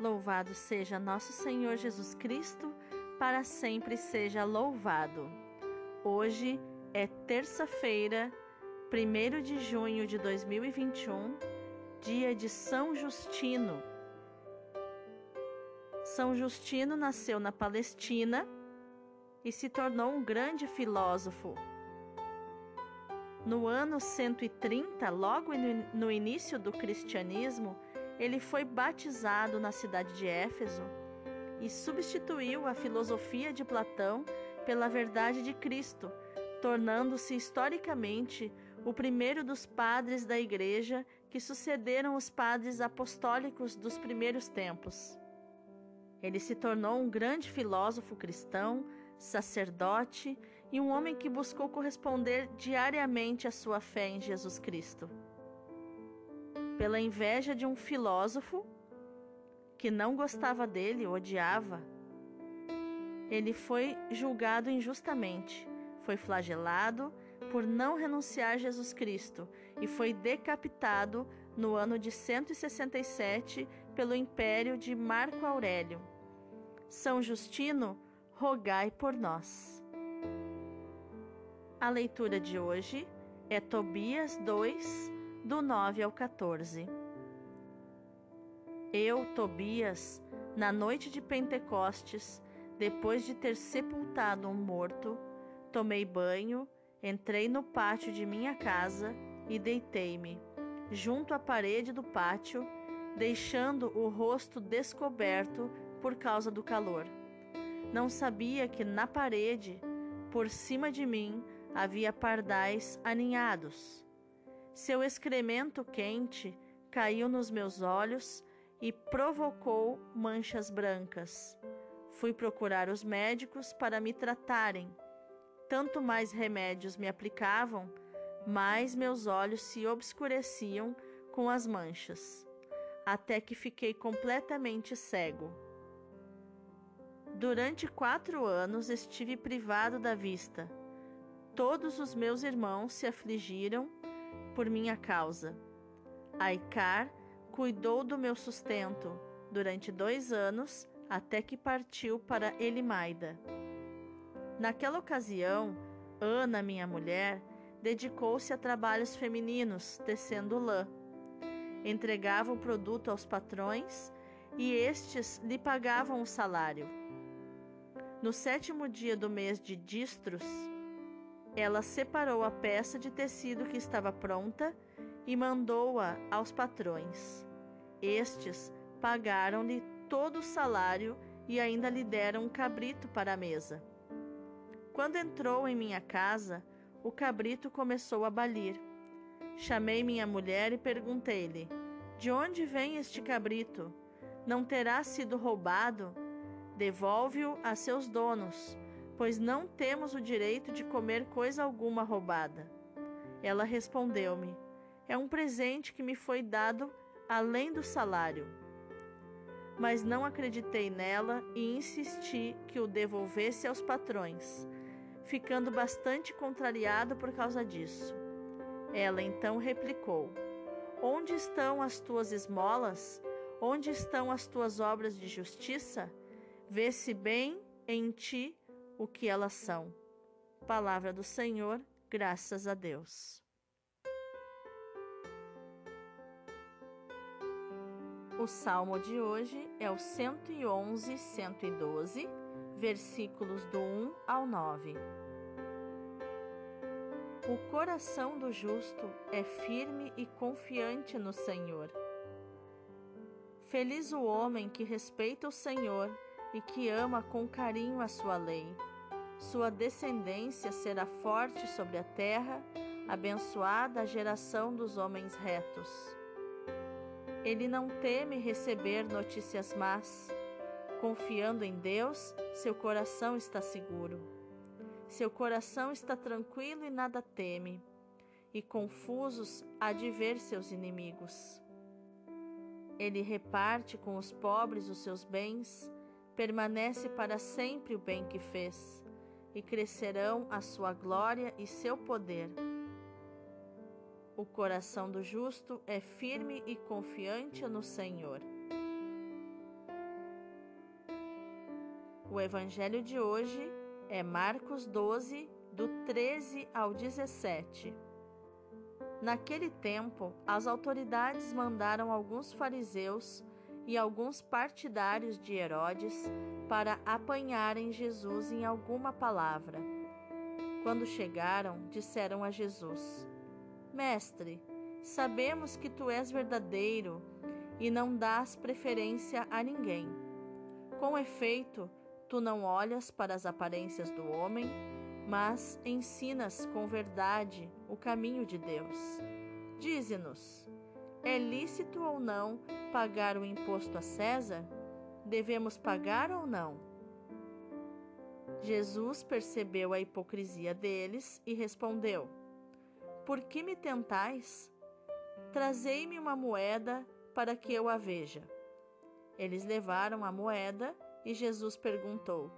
Louvado seja nosso Senhor Jesus Cristo, para sempre seja louvado. Hoje é terça-feira, 1 de junho de 2021, dia de São Justino. São Justino nasceu na Palestina e se tornou um grande filósofo. No ano 130, logo no início do cristianismo, ele foi batizado na cidade de Éfeso e substituiu a filosofia de Platão pela verdade de Cristo, tornando-se historicamente o primeiro dos padres da Igreja que sucederam os padres apostólicos dos primeiros tempos. Ele se tornou um grande filósofo cristão, sacerdote e um homem que buscou corresponder diariamente à sua fé em Jesus Cristo pela inveja de um filósofo que não gostava dele, odiava. Ele foi julgado injustamente, foi flagelado por não renunciar a Jesus Cristo e foi decapitado no ano de 167 pelo império de Marco Aurélio. São Justino, rogai por nós. A leitura de hoje é Tobias 2, do 9 ao 14. Eu, Tobias, na noite de Pentecostes, depois de ter sepultado um morto, tomei banho, entrei no pátio de minha casa e deitei-me, junto à parede do pátio, deixando o rosto descoberto por causa do calor. Não sabia que na parede, por cima de mim, havia pardais aninhados. Seu excremento quente caiu nos meus olhos e provocou manchas brancas. Fui procurar os médicos para me tratarem. Tanto mais remédios me aplicavam, mais meus olhos se obscureciam com as manchas, até que fiquei completamente cego. Durante quatro anos estive privado da vista. Todos os meus irmãos se afligiram por minha causa. Aicar cuidou do meu sustento durante dois anos até que partiu para Elimaida. Naquela ocasião, Ana, minha mulher, dedicou-se a trabalhos femininos, tecendo lã. Entregava o produto aos patrões e estes lhe pagavam o salário. No sétimo dia do mês de Distros, ela separou a peça de tecido que estava pronta e mandou-a aos patrões. Estes pagaram-lhe todo o salário e ainda lhe deram um cabrito para a mesa. Quando entrou em minha casa, o cabrito começou a balir. Chamei minha mulher e perguntei-lhe: De onde vem este cabrito? Não terá sido roubado? Devolve-o a seus donos pois não temos o direito de comer coisa alguma roubada. Ela respondeu-me: É um presente que me foi dado além do salário. Mas não acreditei nela e insisti que o devolvesse aos patrões, ficando bastante contrariado por causa disso. Ela então replicou: Onde estão as tuas esmolas? Onde estão as tuas obras de justiça? Vê-se bem em ti o que elas são. Palavra do Senhor, graças a Deus. O salmo de hoje é o 111, 112, versículos do 1 ao 9. O coração do justo é firme e confiante no Senhor. Feliz o homem que respeita o Senhor e que ama com carinho a sua lei. Sua descendência será forte sobre a terra, abençoada a geração dos homens retos. Ele não teme receber notícias más. Confiando em Deus, seu coração está seguro. Seu coração está tranquilo e nada teme, e confusos há de ver seus inimigos. Ele reparte com os pobres os seus bens, permanece para sempre o bem que fez e crescerão a sua glória e seu poder. O coração do justo é firme e confiante no Senhor. O evangelho de hoje é Marcos 12, do 13 ao 17. Naquele tempo, as autoridades mandaram alguns fariseus e alguns partidários de Herodes para apanharem Jesus em alguma palavra. Quando chegaram, disseram a Jesus: Mestre, sabemos que tu és verdadeiro e não dás preferência a ninguém. Com efeito, tu não olhas para as aparências do homem, mas ensinas com verdade o caminho de Deus. Dize-nos: é lícito ou não pagar o imposto a César? Devemos pagar ou não? Jesus percebeu a hipocrisia deles e respondeu: Por que me tentais? Trazei-me uma moeda para que eu a veja. Eles levaram a moeda e Jesus perguntou: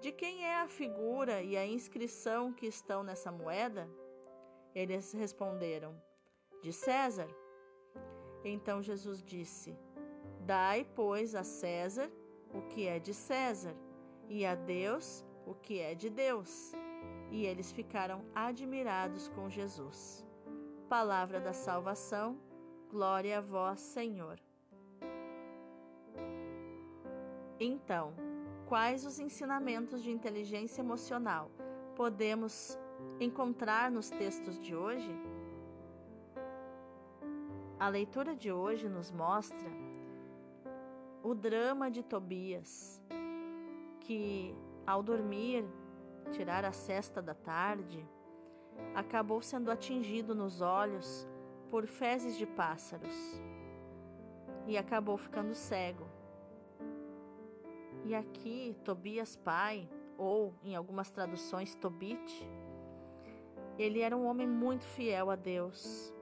De quem é a figura e a inscrição que estão nessa moeda? Eles responderam: De César. Então Jesus disse: Dai, pois, a César o que é de César, e a Deus o que é de Deus. E eles ficaram admirados com Jesus. Palavra da salvação, glória a vós, Senhor. Então, quais os ensinamentos de inteligência emocional podemos encontrar nos textos de hoje? A leitura de hoje nos mostra o drama de Tobias, que ao dormir, tirar a cesta da tarde, acabou sendo atingido nos olhos por fezes de pássaros e acabou ficando cego. E aqui, Tobias pai, ou em algumas traduções, Tobit, ele era um homem muito fiel a Deus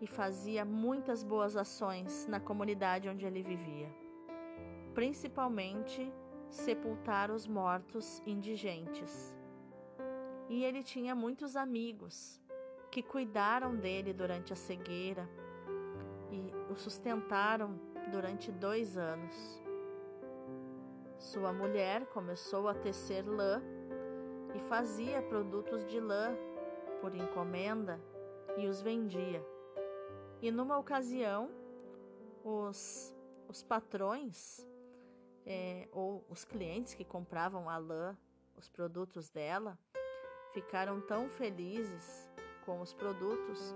e fazia muitas boas ações na comunidade onde ele vivia, principalmente sepultar os mortos indigentes. E ele tinha muitos amigos que cuidaram dele durante a cegueira e o sustentaram durante dois anos. Sua mulher começou a tecer lã e fazia produtos de lã por encomenda e os vendia. E numa ocasião, os, os patrões é, ou os clientes que compravam a lã, os produtos dela, ficaram tão felizes com os produtos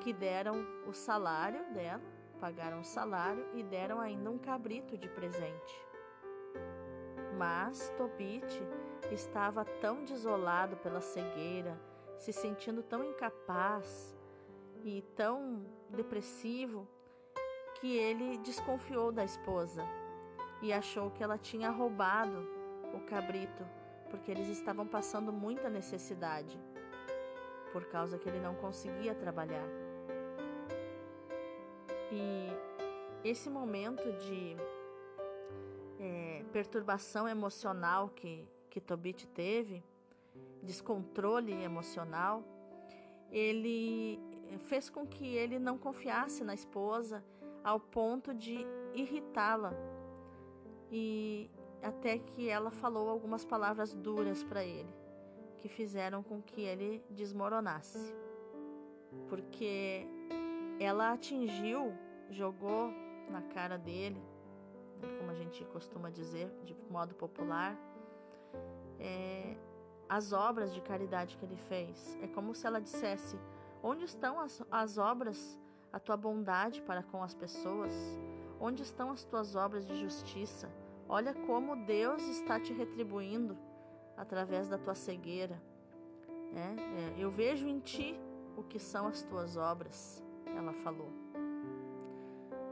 que deram o salário dela, pagaram o salário e deram ainda um cabrito de presente. Mas Tobit estava tão desolado pela cegueira, se sentindo tão incapaz e tão depressivo que ele desconfiou da esposa e achou que ela tinha roubado o cabrito porque eles estavam passando muita necessidade por causa que ele não conseguia trabalhar. E esse momento de é, perturbação emocional que, que Tobit teve, descontrole emocional, ele fez com que ele não confiasse na esposa ao ponto de irritá-la e até que ela falou algumas palavras duras para ele, que fizeram com que ele desmoronasse. Porque ela atingiu, jogou na cara dele, como a gente costuma dizer de modo popular, é, as obras de caridade que ele fez. É como se ela dissesse: Onde estão as, as obras, a tua bondade para com as pessoas? Onde estão as tuas obras de justiça? Olha como Deus está te retribuindo através da tua cegueira. É, é, eu vejo em ti o que são as tuas obras, ela falou.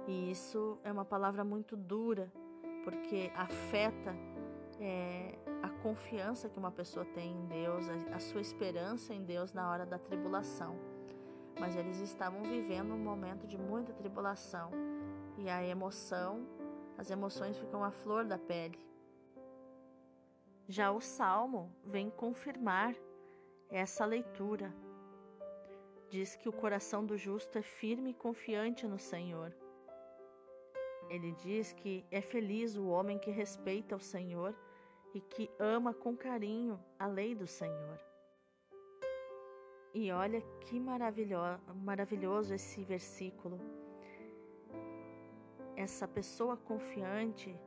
E isso é uma palavra muito dura, porque afeta é, a confiança que uma pessoa tem em Deus, a, a sua esperança em Deus na hora da tribulação. Mas eles estavam vivendo um momento de muita tribulação e a emoção, as emoções ficam à flor da pele. Já o salmo vem confirmar essa leitura. Diz que o coração do justo é firme e confiante no Senhor. Ele diz que é feliz o homem que respeita o Senhor e que ama com carinho a lei do Senhor. E olha que maravilhoso esse versículo. Essa pessoa confiante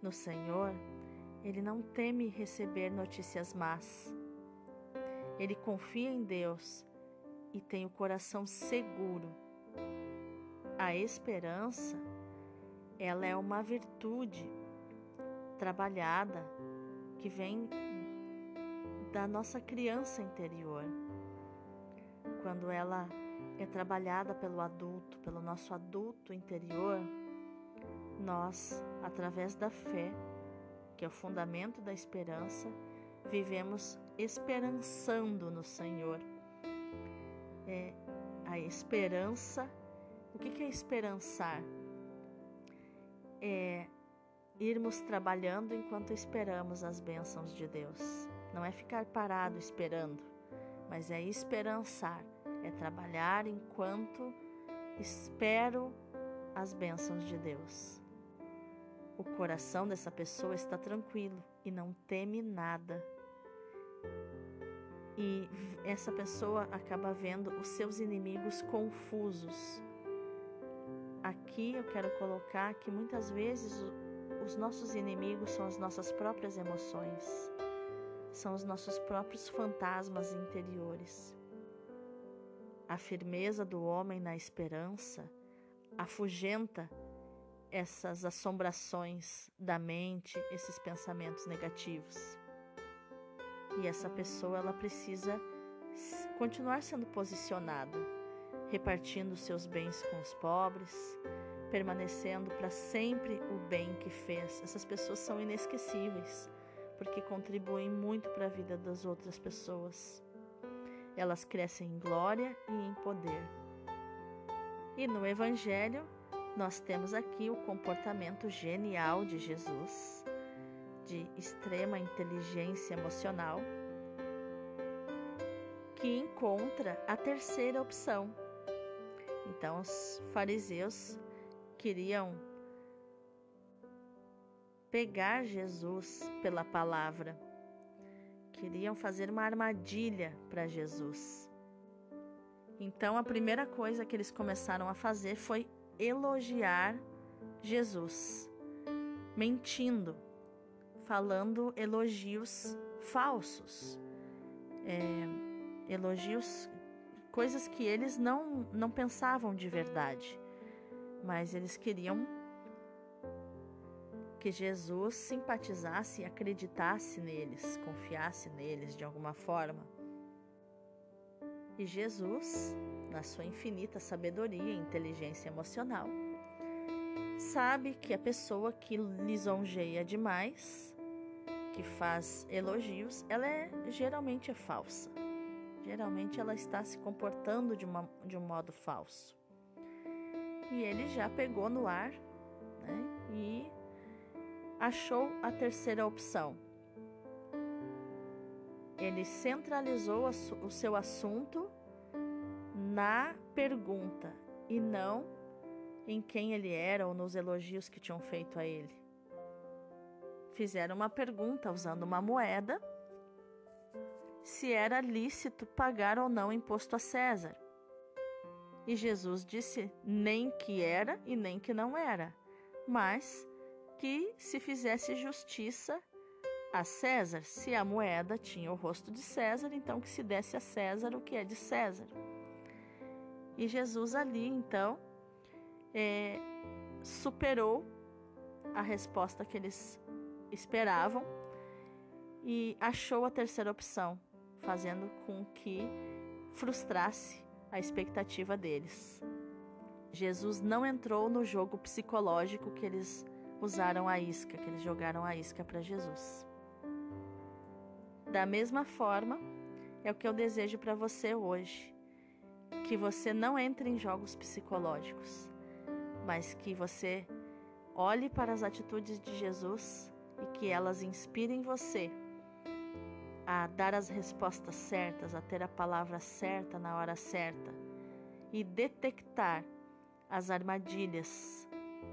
no Senhor, ele não teme receber notícias más. Ele confia em Deus e tem o coração seguro. A esperança, ela é uma virtude trabalhada que vem da nossa criança interior. Quando ela é trabalhada pelo adulto, pelo nosso adulto interior, nós, através da fé, que é o fundamento da esperança, vivemos esperançando no Senhor. É a esperança. O que é esperançar? É irmos trabalhando enquanto esperamos as bênçãos de Deus. Não é ficar parado esperando, mas é esperançar, é trabalhar enquanto espero as bênçãos de Deus. O coração dessa pessoa está tranquilo e não teme nada. E essa pessoa acaba vendo os seus inimigos confusos. Aqui eu quero colocar que muitas vezes os nossos inimigos são as nossas próprias emoções, são os nossos próprios fantasmas interiores. A firmeza do homem na esperança afugenta essas assombrações da mente, esses pensamentos negativos. E essa pessoa ela precisa continuar sendo posicionada, repartindo seus bens com os pobres, permanecendo para sempre o bem que fez. Essas pessoas são inesquecíveis, porque contribuem muito para a vida das outras pessoas. Elas crescem em glória e em poder. E no Evangelho, nós temos aqui o comportamento genial de Jesus, de extrema inteligência emocional, que encontra a terceira opção. Então, os fariseus queriam pegar Jesus pela palavra, queriam fazer uma armadilha para Jesus. Então a primeira coisa que eles começaram a fazer foi elogiar Jesus, mentindo, falando elogios falsos, é, elogios, coisas que eles não, não pensavam de verdade mas eles queriam que Jesus simpatizasse e acreditasse neles, confiasse neles de alguma forma. E Jesus, na sua infinita sabedoria e inteligência emocional, sabe que a pessoa que lisonjeia demais, que faz elogios, ela é geralmente é falsa. Geralmente ela está se comportando de, uma, de um modo falso e ele já pegou no ar né, e achou a terceira opção. Ele centralizou o seu assunto na pergunta e não em quem ele era ou nos elogios que tinham feito a ele. Fizeram uma pergunta usando uma moeda se era lícito pagar ou não imposto a César. E Jesus disse nem que era e nem que não era, mas que se fizesse justiça a César, se a moeda tinha o rosto de César, então que se desse a César o que é de César. E Jesus ali, então, é, superou a resposta que eles esperavam e achou a terceira opção, fazendo com que frustrasse a expectativa deles. Jesus não entrou no jogo psicológico que eles usaram a isca, que eles jogaram a isca para Jesus. Da mesma forma, é o que eu desejo para você hoje. Que você não entre em jogos psicológicos, mas que você olhe para as atitudes de Jesus e que elas inspirem você a dar as respostas certas, a ter a palavra certa na hora certa e detectar as armadilhas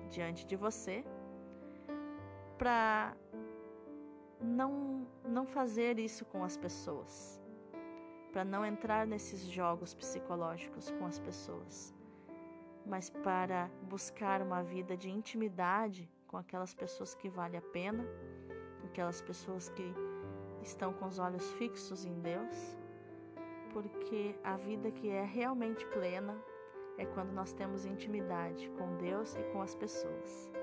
diante de você para não não fazer isso com as pessoas, para não entrar nesses jogos psicológicos com as pessoas, mas para buscar uma vida de intimidade com aquelas pessoas que vale a pena, aquelas pessoas que estão com os olhos fixos em Deus, porque a vida que é realmente plena é quando nós temos intimidade com Deus e com as pessoas.